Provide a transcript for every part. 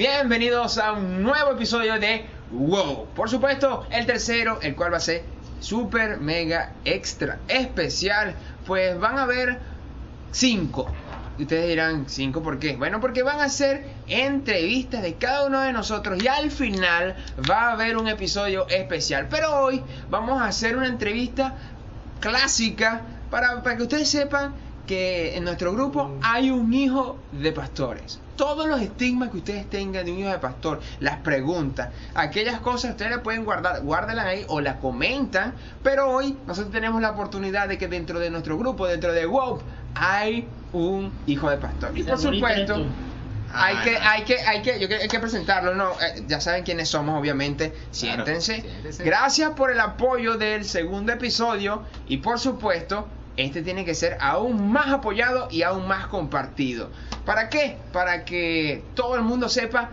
bienvenidos a un nuevo episodio de WOW. Por supuesto, el tercero, el cual va a ser super, mega, extra, especial. Pues van a cinco. Y ustedes dirán, ¿cinco por qué? Bueno, porque van a ser entrevistas de cada uno de nosotros y al final va a haber un episodio especial. Pero hoy vamos a hacer una entrevista clásica para que ustedes sepan que en nuestro grupo hay un hijo de pastores. Todos los estigmas que ustedes tengan de un hijo de pastor, las preguntas, aquellas cosas ustedes las pueden guardar, guárdenlas ahí o las comentan. Pero hoy nosotros tenemos la oportunidad de que dentro de nuestro grupo, dentro de WOP, hay un hijo de pastor. Y por supuesto, hay que, hay que, hay que, yo que- hay que presentarlo, no, eh, ya saben quiénes somos, obviamente. Siéntense. siéntense. Gracias por el apoyo del segundo episodio y por supuesto, este tiene que ser aún más apoyado y aún más compartido. ¿Para qué? Para que todo el mundo sepa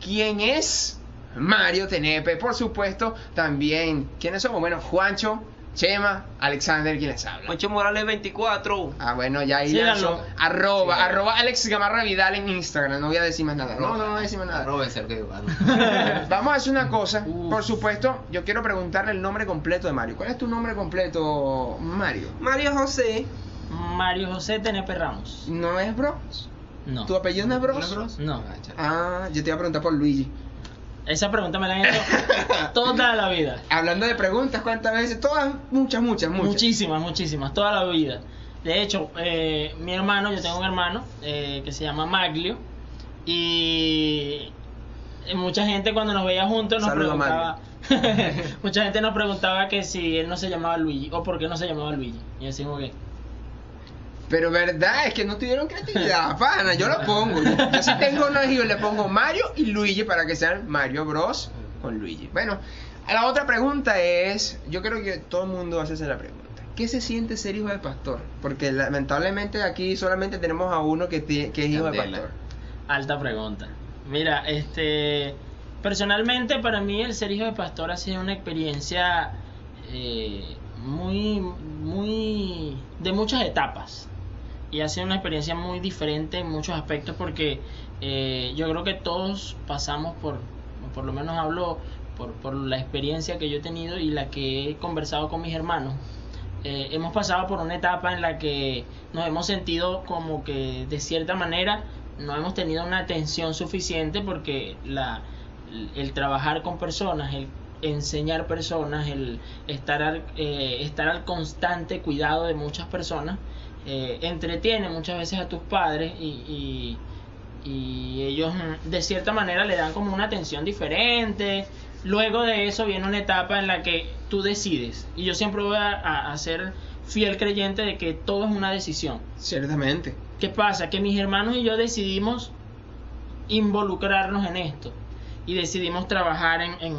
quién es Mario Tenepe, por supuesto, también quiénes somos. Bueno, Juancho, Chema, Alexander, ¿quién les habla? Ocho Morales 24. Ah, bueno, ya ahí Síganlo. lanzó. Arroba, arroba Alex Gamarra Vidal en Instagram. No voy a decir más nada. No, no, no voy a decir más nada. Róbense el que Vamos a hacer una cosa. Uf. Por supuesto, yo quiero preguntarle el nombre completo de Mario. ¿Cuál es tu nombre completo, Mario? Mario José. Mario José Tenepe Ramos. ¿No es Bros? No. ¿Tu apellido no es Bros? No. Ah, yo te iba a preguntar por Luigi. Esa pregunta me la han hecho toda la vida. Hablando de preguntas, ¿cuántas veces? Todas, muchas, muchas, muchas. Muchísimas, muchísimas, toda la vida. De hecho, eh, mi hermano, yo tengo un hermano eh, que se llama Maglio. Y mucha gente cuando nos veía juntos nos Saludo preguntaba. mucha gente nos preguntaba que si él no se llamaba Luigi o por qué no se llamaba Luigi. Y decimos que. Pero verdad, es que no tuvieron creatividad, pana. Yo lo pongo. Yo, yo sí tengo unos hijos, le pongo Mario y Luigi para que sean Mario Bros con Luigi. Bueno, la otra pregunta es, yo creo que todo el mundo hace esa la pregunta. ¿Qué se siente ser hijo de pastor? Porque lamentablemente aquí solamente tenemos a uno que, que es hijo de pastor. Alta pregunta. Mira, este, personalmente para mí el ser hijo de pastor ha sido una experiencia eh, muy, muy, de muchas etapas. Y ha sido una experiencia muy diferente en muchos aspectos porque eh, yo creo que todos pasamos por, por lo menos hablo por, por la experiencia que yo he tenido y la que he conversado con mis hermanos. Eh, hemos pasado por una etapa en la que nos hemos sentido como que de cierta manera no hemos tenido una atención suficiente porque la, el trabajar con personas, el enseñar personas, el estar al, eh, estar al constante cuidado de muchas personas, eh, entretiene muchas veces a tus padres y, y, y ellos mm, de cierta manera le dan como una atención diferente. Luego de eso viene una etapa en la que tú decides. Y yo siempre voy a, a- a ser fiel creyente de que todo es una decisión. Ciertamente. ¿Qué pasa? Que mis hermanos y yo decidimos involucrarnos en esto. Y decidimos trabajar en, en,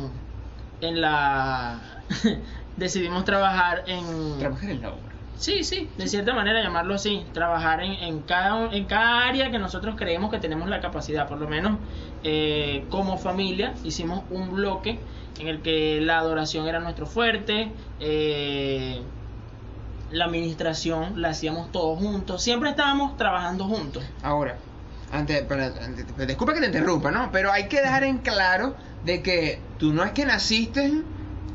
en la... decidimos trabajar en... Trabajar en la. Sí, sí, de cierta manera llamarlo así, trabajar en, en, cada, en cada área que nosotros creemos que tenemos la capacidad, por lo menos eh, como familia hicimos un bloque en el que la adoración era nuestro fuerte, eh, la administración la hacíamos todos juntos, siempre estábamos trabajando juntos. Ahora, antes, para, antes- disculpa que te interrumpa, ¿no? Pero hay que dejar en claro de que tú no es que naciste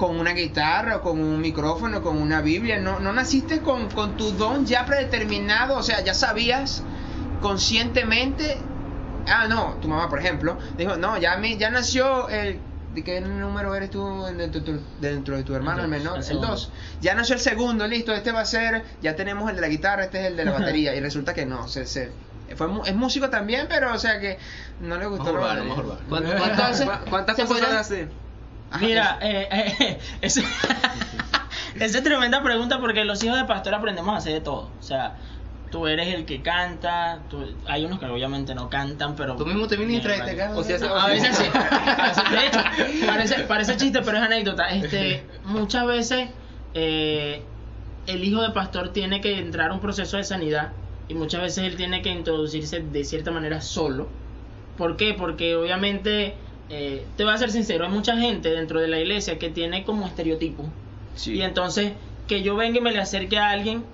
con una guitarra, o con un micrófono, con una Biblia, no, no naciste con, con tu don ya predeterminado, o sea, ya sabías conscientemente, ah, no, tu mamá, por ejemplo, dijo, no, ya, me, ya nació el... ¿De qué número eres tú dentro, de tu- dentro de tu hermano, el menor? el El segundo. 2. Ya nació el segundo, listo, este va a ser, ya tenemos el de la guitarra, este es el de la batería, y resulta que no, se, se- fue, es músico también, pero o sea que no le gustó. Mejor vale. ¿Cuántas, ¿Cuántas, cuántas, cuántas se cosas podrían- a? Ajá, Mira, eh, eh, esa es tremenda pregunta porque los hijos de pastor aprendemos a hacer de todo. O sea, tú eres el que canta, tú- hay unos que obviamente no cantan, pero... Tú mismo te ministras y te Mierda. cagas. O sea, se- A veces sí. A veces- de hecho, parece, parece chiste, pero es anécdota. Este, muchas veces eh, el hijo de pastor tiene que entrar a un proceso de sanidad y muchas veces él tiene que introducirse de cierta manera solo. ¿Por qué? Porque obviamente, eh, te voy a ser sincero, hay mucha gente dentro de la iglesia que tiene como estereotipo. Sí. Y entonces, que yo venga y me le acerque a alguien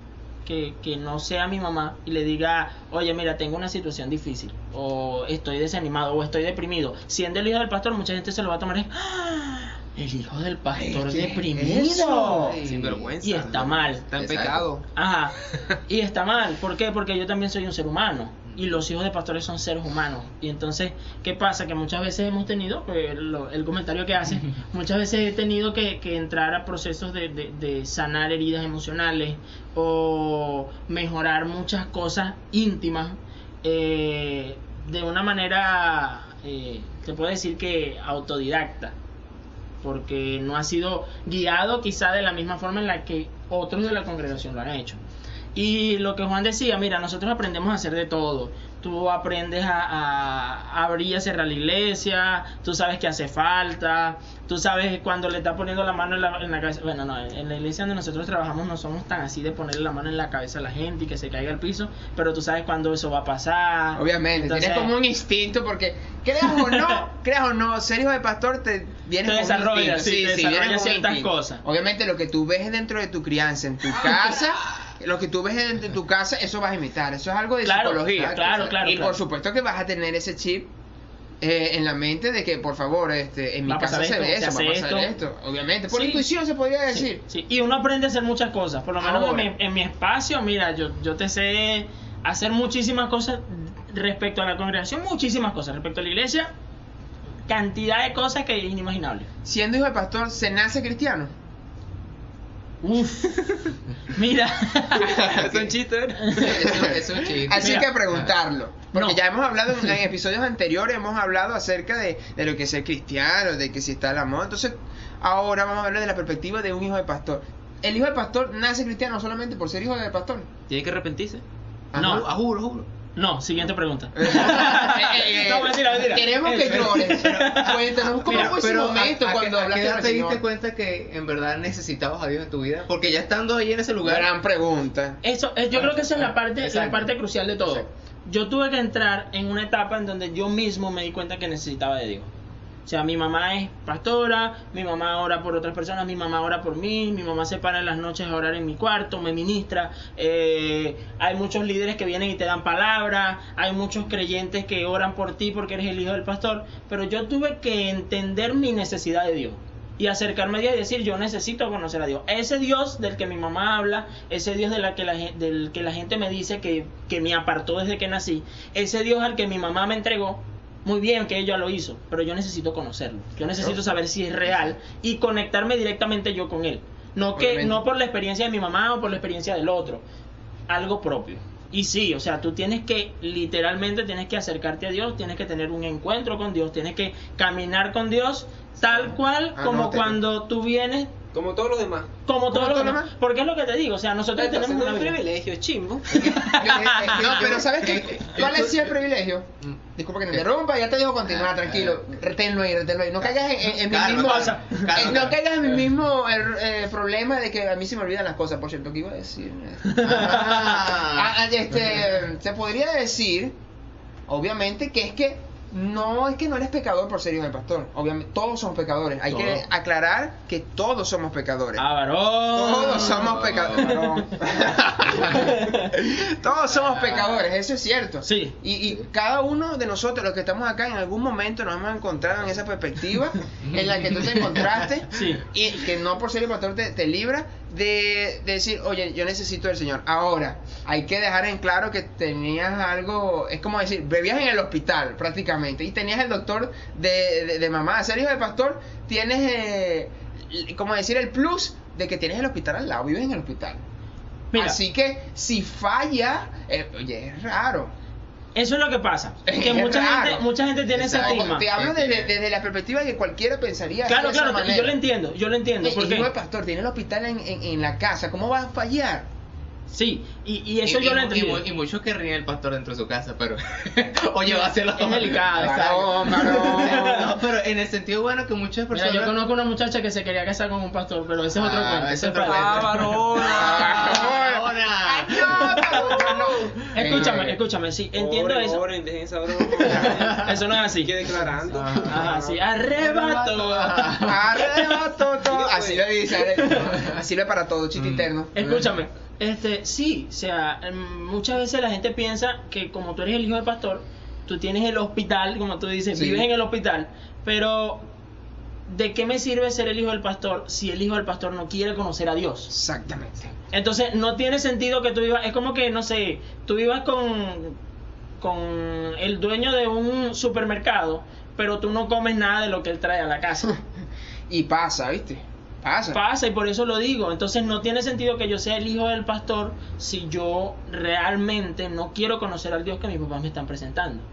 que, que no sea mi mamá y le diga, oye, mira, tengo una situación difícil, o estoy desanimado, o estoy deprimido, siendo el hijo del pastor, mucha gente se lo va a tomar, "Ah, el hijo del pastor ¿Qué es deprimido. Sin vergüenza. Y está mal. Está en pecado. Ajá. Y está mal. ¿Por qué? Porque yo también soy un ser humano. Y los hijos de pastores son seres humanos. Y entonces, ¿qué pasa? Que muchas veces hemos tenido, pues, lo- el comentario que hace, muchas veces he tenido que, que entrar a procesos de, de- de sanar heridas emocionales o mejorar muchas cosas íntimas eh, de una manera, eh, te puedo decir que autodidacta porque no ha sido guiado quizá de la misma forma en la que otros de la congregación lo han hecho. Y lo que Juan decía, mira, nosotros aprendemos a hacer de todo. Tú aprendes a, a abrir y cerrar la iglesia, tú sabes que hace falta, tú sabes cuando le estás poniendo la mano en la, en la cabeza. Bueno, no, en la iglesia donde nosotros trabajamos no somos tan así de ponerle la mano en la cabeza a la gente y que se caiga al piso, pero tú sabes cuándo eso va a pasar. Obviamente, Entonces, tienes como un instinto porque creas o no, creas o no, ser hijo de pastor te viene Te desarrolla, instinto. sí, te un ciertas cosas. Obviamente lo que tú ves dentro de tu crianza, en tu casa, lo que tú ves de tu casa, eso vas a imitar. Eso es algo de Claro, psicología. claro, claro, Y por supuesto que vas a tener ese chip eh, en la mente de que, por favor, este, en mi casa se ve esto, eso, se va a pasar esto. esto. Obviamente, por Sí. intuición se podría Sí, decir. sí. Y uno aprende a hacer muchas cosas. Por lo menos en mi, en mi espacio, mira, yo, yo te sé hacer muchísimas cosas respecto a la congregación, muchísimas cosas. Respecto a la iglesia, cantidad de cosas que es inimaginable. Siendo hijo de pastor, ¿se nace cristiano? Uf. Mira. Es un chiste, es chiste. Así Mira. que preguntarlo. Porque No. ya hemos hablado en, en episodios anteriores, hemos hablado acerca de, de lo que es ser cristiano, de que si está el amor. Entonces, ahora vamos a hablar de la perspectiva de un hijo de pastor. El hijo de pastor nace cristiano solamente por ser hijo de pastor. Tiene que arrepentirse. No. A juro, a juro. No, siguiente pregunta. Eh, eh, eh, No, mentira, mentira. Queremos que llores. Cuéntanos cómo Mira, fue ese Pero momento a, a cuando a hablaste qué edad con el te diste Señor. cuenta que en verdad necesitabas a Dios en tu vida? Porque ya estando ahí en ese lugar, Gran pregunta. Eso, eh, yo creo que esa es la parte, la Exacto. parte crucial de todo. Exacto. Yo tuve que entrar en una etapa en donde yo mismo me di cuenta que necesitaba de Dios. O sea, mi mamá es pastora, mi mamá ora por otras personas, mi mamá ora por mí, mi mamá se para en las noches a orar en mi cuarto, me ministra. eh, hay muchos líderes que vienen y te dan palabra, hay muchos creyentes que oran por ti porque eres el hijo del pastor, pero yo tuve que entender mi necesidad de Dios y acercarme a Dios y decir yo necesito conocer a Dios. Ese Dios del que mi mamá habla, ese Dios de la que la, del que la gente me dice que me apartó desde que nací, ese Dios al que mi mamá me entregó, muy bien que ella lo hizo, pero yo necesito conocerlo. Yo necesito saber si es real y conectarme directamente yo con él. No que Obviamente. no por la experiencia de mi mamá o por la experiencia del otro, algo propio. Y sí, o sea, tú tienes que, literalmente, tienes que acercarte a Dios, tienes que tener un encuentro con Dios, tienes que caminar con Dios tal cual como Anótelo. cuando tú vienes, Como todos los demás. como todos los demás. demás? Porque es lo que te digo, o sea, nosotros tenemos un vida. privilegio, chimbo. No, pero ¿sabes qué? ¿Cuál es el privilegio? Mm. Disculpa que te interrumpa, ya te dejo continuar, Ah, tranquilo. Reténlo ahí, reténlo ahí. No caigas en, en- en mi mismo. eh, no caigas en mi mismo er- eh, problema de que a mí se me olvidan las cosas. Por cierto, ¿qué iba a decir? Ah, ah, este, se podría decir, obviamente, que es que no es que no eres pecador por ser hijo del pastor. Obviamente, todos somos pecadores. Hay que aclarar que todos somos pecadores. Ah, varón. Todos somos pecadores. Todos somos pecadores, eso es cierto. Sí. Y, y cada uno de nosotros, los que estamos acá, en algún momento nos hemos encontrado en esa perspectiva en la que tú te encontraste. Sí. Y que no por ser el pastor te, te libra de, de decir, oye, yo necesito del Señor. Ahora, hay que dejar en claro que tenías algo, es como decir, bebías en el hospital prácticamente y tenías el doctor de, de, de mamá. Ser hijo de pastor, tienes, eh, como decir, el plus de que tienes el hospital al lado, vives en el hospital. Mira, Así que si falla, eh, oye, es raro. Eso es lo que pasa. Que mucha gente, mucha gente tiene ese Exacto. estigma. Te hablo desde, desde la perspectiva de que cualquiera pensaría Claro, de esa claro, yo lo entiendo, yo lo entiendo. Porque de pastor, tiene el hospital en, en, en la casa, ¿cómo va a fallar? Sí, y, y eso y, yo lo y- entiendo. y- y muchos querrían el pastor dentro de su casa, pero. Oye, va a delicado. No, pero en el sentido bueno que muchas Mira, personas. yo conozco una muchacha que se quería casar con un pastor, pero ese es otro Ah, cuento. ese es otro cuento. Ah, varona. Escúchame, Eh, escúchame, sí, entiendo eso. oren, dejen esa broma. Eso no es así. Que declarando. Ajá, sí, arrebato. Arrebato todo. Así lo dice. Así lo es para todo, chiste interno. Escúchame, este, sí, o sea, em, muchas veces la gente piensa que como tú eres el hijo del pastor, tú tienes el hospital, como tú dices, Sí. vives en el hospital, pero ¿de qué me sirve ser el hijo del pastor si el hijo del pastor no quiere conocer a Dios? Exactamente. Entonces, no tiene sentido que tú vivas, es como que, no sé, tú vivas con, con el dueño de un supermercado, pero tú no comes nada de lo que él trae a la casa. Y pasa, ¿viste? Pasa. Pasa y por eso lo digo. Entonces no tiene sentido que yo sea el hijo del pastor si yo realmente no quiero conocer al Dios que mis papás me están presentando.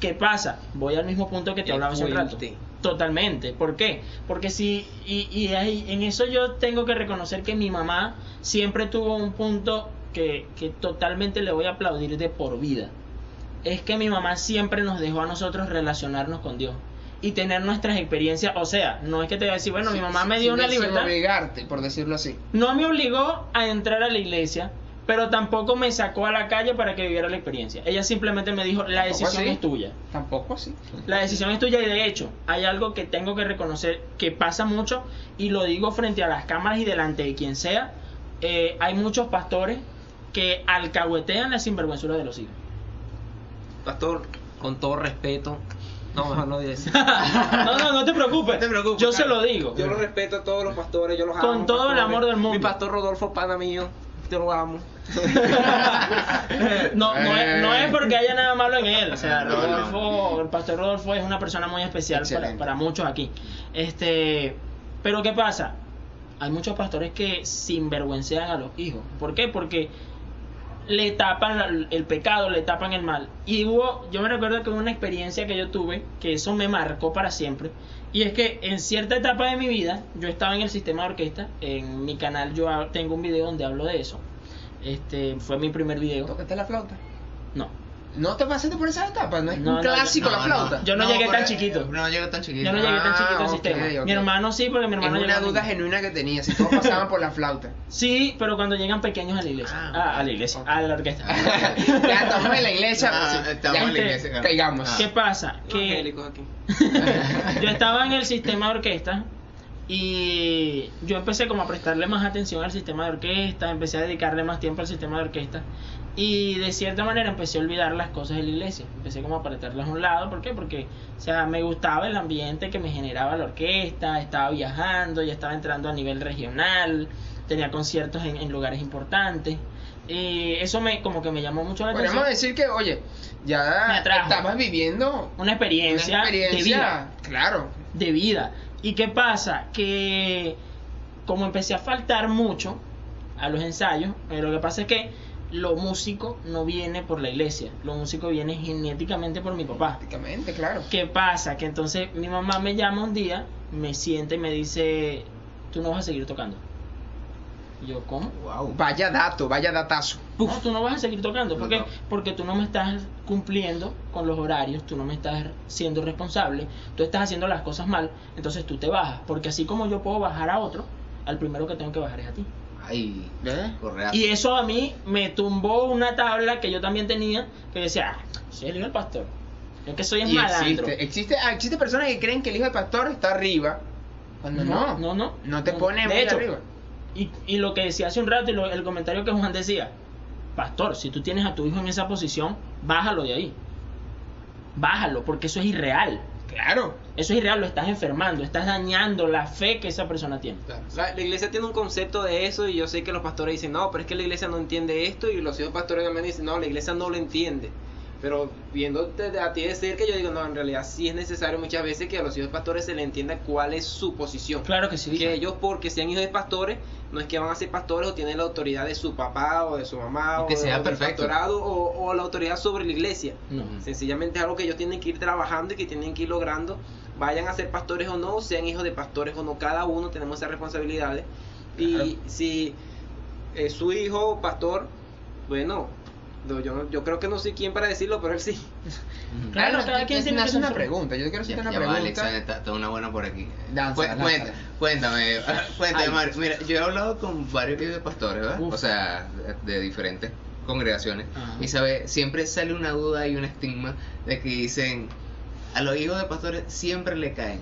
¿Qué pasa? Voy al mismo punto que te El hablaba hace un rato. Totalmente. ¿Por qué? Porque si, y, y ahí, en eso yo tengo que reconocer que mi mamá siempre tuvo un punto que, que totalmente le voy a aplaudir de por vida. Es que mi mamá siempre nos dejó a nosotros relacionarnos con Dios y tener nuestras experiencias. O sea, no es que te voy a decir, bueno, mi mamá me dio una libertad. obligarte, por decirlo así. No me obligó a entrar a la iglesia, pero tampoco me sacó a la calle para que viviera la experiencia. Ella simplemente me dijo, la decisión así. es tuya. Tampoco así. La decisión es tuya y de hecho hay algo que tengo que reconocer que pasa mucho y lo digo frente a las cámaras y delante de quien sea. eh, hay muchos pastores que alcahuetean la sinvergüenzura de los hijos. Pastor, con todo respeto. No, mejor no. No, no, no te preocupes. No te preocupes, Yo se lo digo. Yo lo respeto a todos los pastores, yo los Con amo. todo el amor del mundo. Mi pastor Rodolfo, pana mío, lo amo. no, no, es, no es porque haya nada malo en él. O sea, No, no. Rodolfo, el pastor Rodolfo es una persona muy especial para, muchos aquí. Este, pero ¿qué pasa? Hay muchos pastores que sinvergüencean a los hijos. ¿Por qué? Porque le tapan el pecado, le tapan el mal. Y hubo, yo me recuerdo que hubo una experiencia que yo tuve, que eso me marcó para siempre. Y es que en cierta etapa de mi vida, yo estaba en el sistema de orquesta. En mi canal yo tengo un video donde hablo de eso. Este fue mi primer video. Tócate la flauta. No. No te pasaste por esa etapa, no es No, un no, clásico yo- la flauta. Yo no llegué tan chiquito. No llegué tan chiquito. Yo no llegué tan Ah, chiquito al sistema. Mi hermano sí, porque mi Es hermano una llegó duda genuina que tenía, si todos pasaban por la flauta. Sí, pero cuando llegan pequeños a la iglesia. Ah, Ah, a la iglesia, Ok. a la orquesta. ya estamos en la iglesia. Ah, pues, estamos ya, en la iglesia, claro. Caigamos. Ah. ¿Qué pasa? Que yo estaba en el sistema de orquesta y yo empecé como a prestarle más atención al sistema de orquesta, empecé a dedicarle más tiempo al sistema de orquesta y de cierta manera empecé a olvidar las cosas de la iglesia, empecé como a apretarlas a un lado, ¿por qué? Porque o sea, me gustaba el ambiente que me generaba la orquesta, estaba viajando, ya estaba entrando a nivel regional, tenía conciertos en, en lugares importantes y eso me como que me llamó mucho la atención. decir que, oye, ya estabas viviendo Una experiencia, una experiencia, de vida. claro. de vida. ¿Y qué pasa? Que como empecé a faltar mucho a los ensayos, lo que pasa es que lo músico no viene por la iglesia, lo músico viene genéticamente por mi papá. Prácticamente, claro. ¿Qué pasa? Que entonces mi mamá me llama un día, me siente y me dice, tú no vas a seguir tocando. Y yo, ¿cómo? Wow. Vaya dato, vaya datazo. No, tú no vas a seguir tocando. ¿Por qué? no. Porque tú no me estás cumpliendo con los horarios, tú no me estás siendo responsable, tú estás haciendo las cosas mal, entonces tú te bajas. Porque así como yo puedo bajar a otro, al primero que tengo que bajar es a ti. Ay, ¿Eh? correa. Y eso a mí me tumbó una tabla que yo también tenía, que decía, ah, soy el hijo del pastor. Yo que soy es Y malandro. existe, existe, ah, existe personas que creen que el hijo del pastor está arriba. Cuando no. no, no. No te No. pone De muy hecho, arriba. Y, y lo que decía hace un rato y lo- el comentario que Juan decía, pastor, si tú tienes a tu hijo en esa posición, bájalo de ahí. Bájalo, porque eso es irreal. Claro. Eso es irreal, lo estás enfermando, estás dañando la fe que esa persona tiene. Claro. La, la iglesia tiene un concepto de eso y yo sé que los pastores dicen, no, pero es que la iglesia no entiende esto y los hijos pastores también dicen, no, la iglesia no lo entiende. Pero viéndote a ti decir que yo digo, no, en realidad sí es necesario muchas veces que a los hijos pastores se le entienda cuál es su posición. Claro que sí. Que ellos, porque sean hijos de pastores, no es que van a ser pastores o tienen la autoridad de su papá o de su mamá O que sea o del pastorado o, o la autoridad sobre la iglesia. No. Sencillamente es algo que ellos tienen que ir trabajando y que tienen que ir logrando, vayan a ser pastores o no, sean hijos de pastores o no, cada uno tenemos esas responsabilidades. Claro. Y si eh, su hijo, pastor, bueno, no, yo, no- yo creo que no soy quien para decirlo, pero él sí. Claro, Ah, cada quien tiene me que hace una pregunta. Yo quiero hacerte una ya va, pregunta. Alexa, está, está una buena por aquí. Cué- lánzala. cuenta- cuéntame, cuéntame, Ay. Mario. Mira, yo he hablado con varios hijos de pastores, ¿verdad? Uf. O sea, de, de diferentes congregaciones Ajá. y sabe, siempre sale una duda y un estigma de que dicen a los hijos de pastores siempre le caen.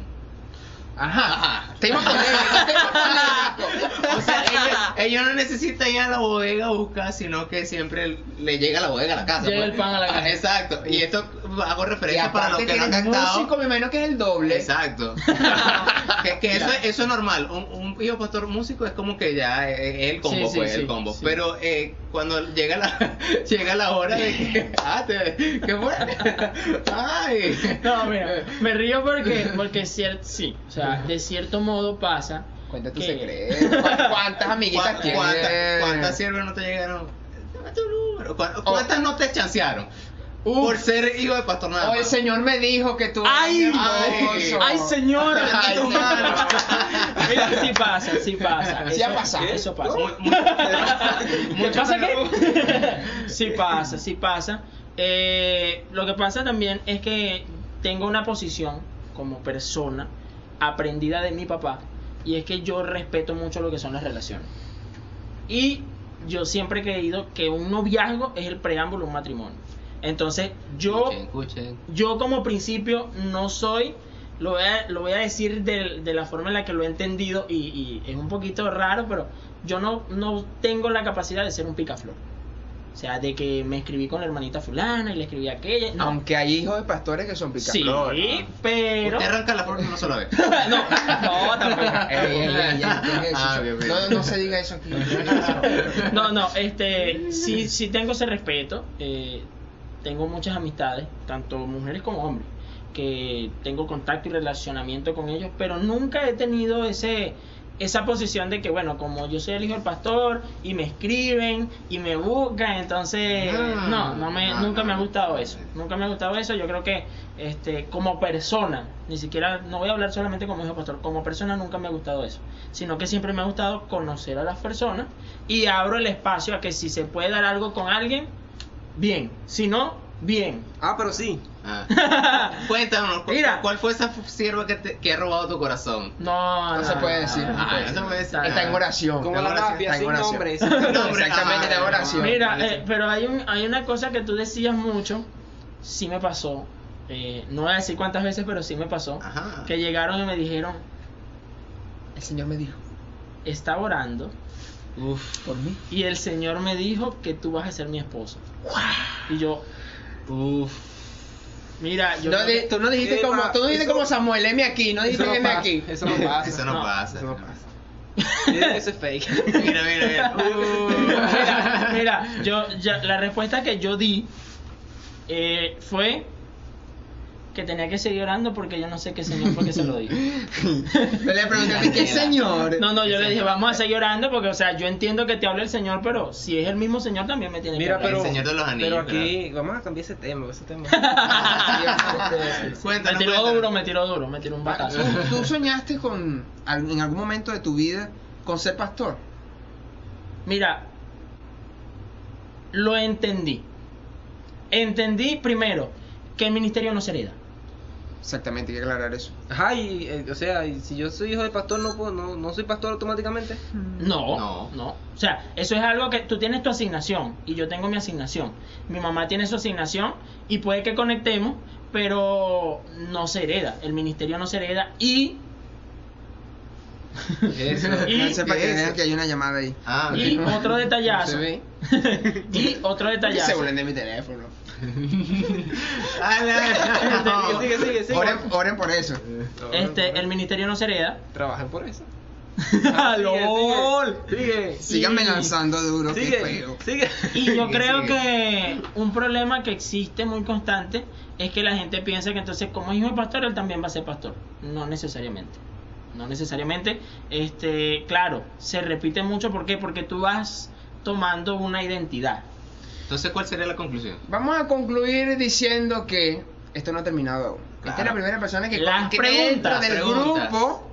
Ajá. Ajá. Tema polémico, tema polémico. O sea, ellos, ellos no necesitan ir a la bodega a buscar, sino que siempre le llega la bodega a la casa. Llega pues. el pan a la Ah, casa. Exacto. Y esto hago referencia para los que no han captado. músico, me imagino que es el doble. Exacto. que que eso, eso es normal. Un, un hijo pastor músico es como que ya es es el combo, Sí, sí, pues, sí, el combo. sí. Pero eh, cuando llega la llega la hora de que. Ah, te, ¿qué fue? Ay. No, mira, me río porque, porque cier- sí, o sea, de cierto modo pasa. Cuenta tu que- secreto. ¿Cu- ¿Cuántas amiguitas ¿Cuántas, tienes? cuántas, cuántas siervas no te llegaron? Dame tu número. ¿Cu- ¿Cuántas no te chancearon? Por ser hijo de pastor nada O el más. señor me dijo que tú ¡Ay! eres Ay. ¡Ay, señor! Ay. Mira, sí pasa, sí pasa. Sí Eso- ha pasado. Eso pasa. Muy- muy- ¿Qué mucho- pasa qué? sí pasa, sí pasa. Eh, lo que pasa también es que tengo una posición como persona aprendida de mi papá y es que yo respeto mucho lo que son las relaciones. Y yo siempre he creído que un noviazgo es el preámbulo de un matrimonio. Entonces, yo Escuchen, escuchen. yo como principio no soy, lo voy a, lo voy a decir de, de la forma en la que lo he entendido y, y es un poquito raro, pero yo no, no tengo la capacidad de ser un picaflor. O sea, de que me escribí con la hermanita fulana y le escribí a aquella. No. Aunque hay hijos de pastores que son sí, picaflores. pero... Usted arranca la flor una sola vez. no, no, tampoco. Ey, ey, ey, ey, ¿qué es eso? Ah, bien, bien. No, no se diga eso aquí. No, no, este, sí, sí tengo ese respeto. eh, tengo muchas amistades, tanto mujeres como hombres, que tengo contacto y relacionamiento con ellos, pero nunca he tenido ese esa posición de que, bueno, como yo soy el hijo del pastor y me escriben y me buscan, entonces, Ah, no, no me, no, nunca me ha no. gustado eso. Nunca me ha gustado eso. Yo creo que, este, como persona, ni siquiera, no voy a hablar solamente como hijo del pastor, como persona nunca me ha gustado eso, sino que siempre me ha gustado conocer a las personas y abro el espacio a que si se puede dar algo con alguien, bien, si no, bien. Ah, pero sí. Ah. Cuéntanos, ¿cu- Mira. ¿cuál fue esa sierva que, te- que ha robado tu corazón? No, No se puede decir. no, Ah, se puede decir. Está en oración. Como está la oración, está sin. Nombre, Exactamente, ah, está en oración. Mira, eh, pero hay, un, hay una cosa que tú decías mucho, sí me pasó, eh, no voy a decir cuántas veces, pero sí me pasó, Ajá. que llegaron y me dijeron, El Señor me dijo. estaba orando Uf, ¿Por mí? y el Señor me dijo que tú vas a ser mi esposa. Y yo, uf. Mira, yo... No, tú no dijiste como, tú no dijiste eso- como Samuel, M aquí, no dijiste no M pasa, aquí. Eso no pasa. Eso no, No, pasa. Eso no pasa. Eso es fake. Mira, mira, mira. Uh. mira, mira, yo, ya, la respuesta que yo di eh, fue que tenía que seguir orando porque yo no sé qué señor fue que se lo dijo. Yo le pregunté a ti, ¿qué señor? No, no, yo le dije, vamos a seguir orando porque, o sea, yo entiendo que te habla el Señor, pero si es el mismo Señor también me tiene Mira, que hablar. pero, El Señor de los Anillos, pero aquí, vamos a cambiar ese tema, ese tema. me Cuéntanos, tiró cuéntanos. duro, me tiró duro, me tiró un batazo. ¿Tú, tú soñaste con, en algún momento de tu vida con ser pastor? Mira, lo entendí. Entendí primero que el ministerio no se hereda. Exactamente, hay que aclarar eso. Ajá, y, eh, o sea, y si yo soy hijo de pastor, no, puedo, no, no soy pastor automáticamente. No, No. no, O sea, eso es algo que tú tienes tu asignación y yo tengo mi asignación. Mi mamá tiene su asignación y puede que conectemos, pero no se hereda. El ministerio no se hereda y Eso. Y- no sepa ¿qué que es que hay una llamada ahí. Ah, y otro detallazo. ¿Se y otro Que se detallazo. burlen de mi teléfono. Ah, no. Sigue, sigue, sigue. Oren, oren por eso. Este, el ministerio no se hereda. Trabajen por eso. ¡Lol! Sigue. Síganme lanzando duro, qué Sigue. feo. Sigue. Y yo Sigue, creo sigue. que un problema que existe muy constante es que la gente piensa que entonces como hijo de pastor él también va a ser pastor. No necesariamente. No necesariamente. Este, claro, se repite mucho ¿por qué? Porque tú vas tomando una identidad. Entonces, ¿cuál sería la conclusión? Vamos a concluir diciendo que esto no ha terminado aún. Esta es la primera persona que, Las que preguntas, dentro del preguntas. grupo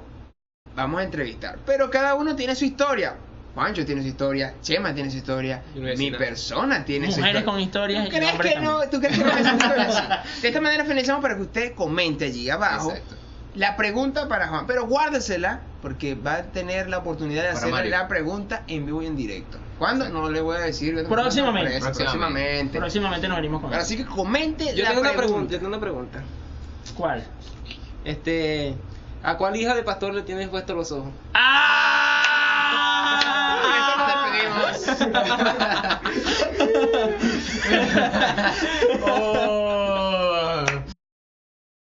vamos a entrevistar. Pero cada uno tiene su historia. Pancho tiene su historia, Chema tiene su historia, mi persona tiene su Mujeres historia. con historias ¿Tú crees que no? ¿Tú crees que no es historia? Sí. De esta manera finalizamos para que usted comente allí abajo Exacto. la pregunta para Juan, pero guárdesela porque va a tener la oportunidad de Para hacerle Mario. la pregunta en vivo y en directo. ¿Cuándo? No le voy a decir. Próximamente. Próximamente. Próximamente nos venimos con Ahora eso. sí que comente Yo la tengo una pregunta. pregunta, yo tengo una pregunta. ¿Cuál? Este, ¿a cuál hija de pastor le tienes puestos los ojos? ¡Ah! Esto nos despedimos. Oh.